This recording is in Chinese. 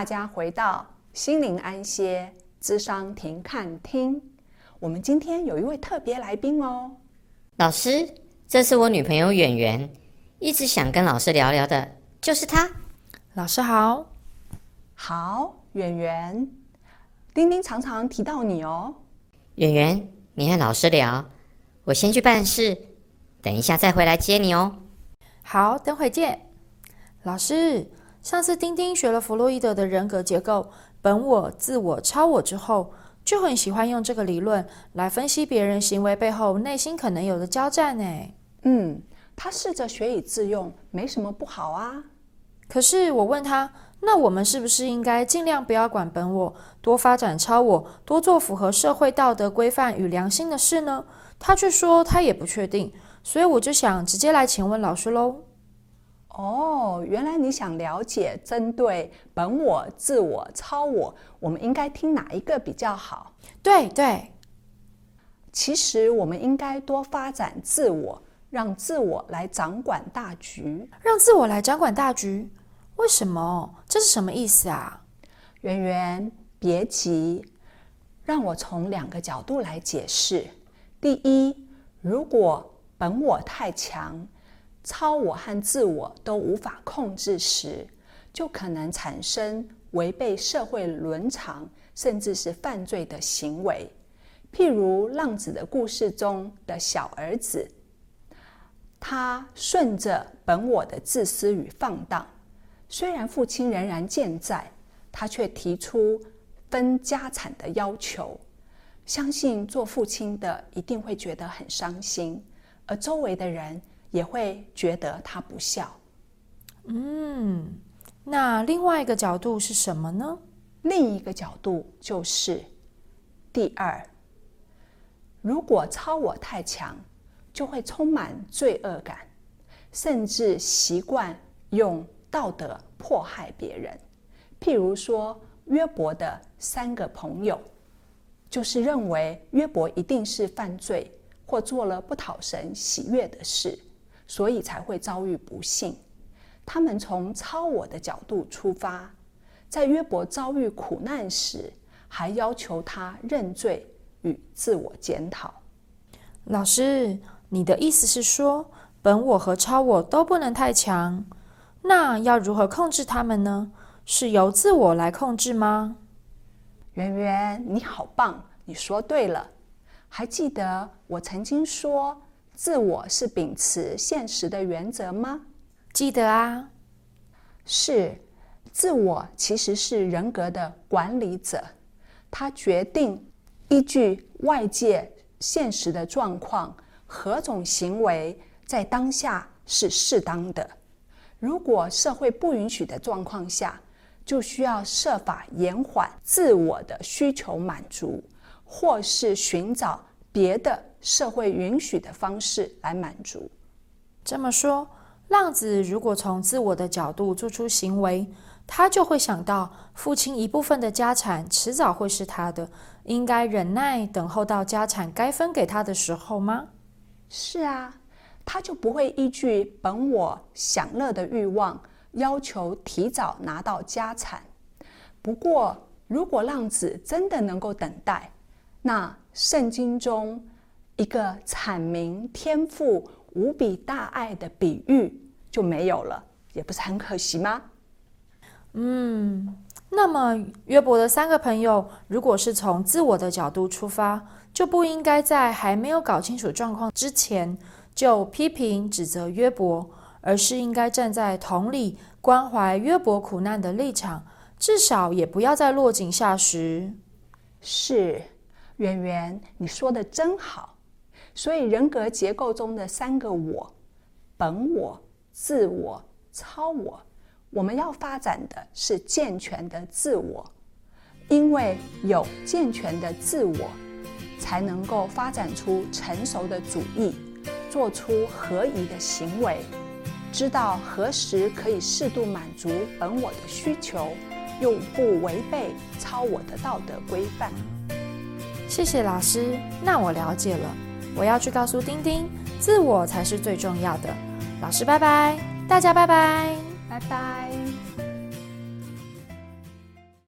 大家回到心灵安歇咨商停看听。我们今天有一位特别来宾哦，老师，这是我女朋友圆圆，一直想跟老师聊聊的，就是她。老师好，好，圆圆，丁丁常常提到你哦。圆圆，你和老师聊，我先去办事，等一下再回来接你哦。好，等会见。老师，上次丁丁学了弗洛伊德的人格结构——本我、自我、超我之后，就很喜欢用这个理论来分析别人行为背后内心可能有的交战呢。嗯，他试着学以致用，没什么不好啊。可是我问他，那我们是不是应该尽量不要管本我，多发展超我，多做符合社会道德规范与良心的事呢？他却说他也不确定。所以我就想直接来请问老师喽。哦，原来你想了解针对本我、自我、超我，我们应该听哪一个比较好？对对，其实我们应该多发展自我，让自我来掌管大局。让自我来掌管大局？为什么？这是什么意思啊？圆圆，别急，让我从两个角度来解释。第一，如果本我太强，超我和自我都无法控制时，就可能产生违背社会伦常，甚至是犯罪的行为。譬如浪子的故事中的小儿子，他顺着本我的自私与放荡，虽然父亲仍然健在，他却提出分家产的要求。相信做父亲的一定会觉得很伤心，而周围的人。也会觉得他不孝。嗯，那另外一个角度是什么呢？另一个角度就是，第二，如果超我太强，就会充满罪恶感，甚至习惯用道德迫害别人。譬如说，约伯的三个朋友，就是认为约伯一定是犯罪或做了不讨神喜悦的事。所以才会遭遇不幸。他们从超我的角度出发，在约伯遭遇苦难时，还要求他认罪与自我检讨。老师，你的意思是说，本我和超我都不能太强？那要如何控制他们呢？是由自我来控制吗？圆圆，你好棒！你说对了。还记得我曾经说，自我是秉持现实的原则吗？记得啊。是，自我其实是人格的管理者，他决定依据外界现实的状况，何种行为在当下是适当的。如果社会不允许的状况下，就需要设法延缓自我的需求满足，或是寻找别的。社会允许的方式来满足。这么说，浪子如果从自我的角度做出行为，他就会想到父亲一部分的家产迟早会是他的，应该忍耐等候到家产该分给他的时候吗？是啊，他就不会依据本我享乐的欲望，要求提早拿到家产。不过，如果浪子真的能够等待，那圣经中。一个阐明天赋无比大爱的比喻就没有了，也不是很可惜吗？嗯，那么约伯的三个朋友，如果是从自我的角度出发，就不应该在还没有搞清楚状况之前就批评指责约伯，而是应该站在同理关怀约伯苦难的立场，至少也不要在落井下石。是，圆圆，你说的真好。所以，人格结构中的三个我：本我、自我、超我。我们要发展的是健全的自我，因为有健全的自我，才能够发展出成熟的主意，做出合宜的行为，知道何时可以适度满足本我的需求，又不违背超我的道德规范。谢谢老师，那我了解了。我要去告诉丁丁，自我才是最重要的。老师，拜拜，大家拜拜，拜拜。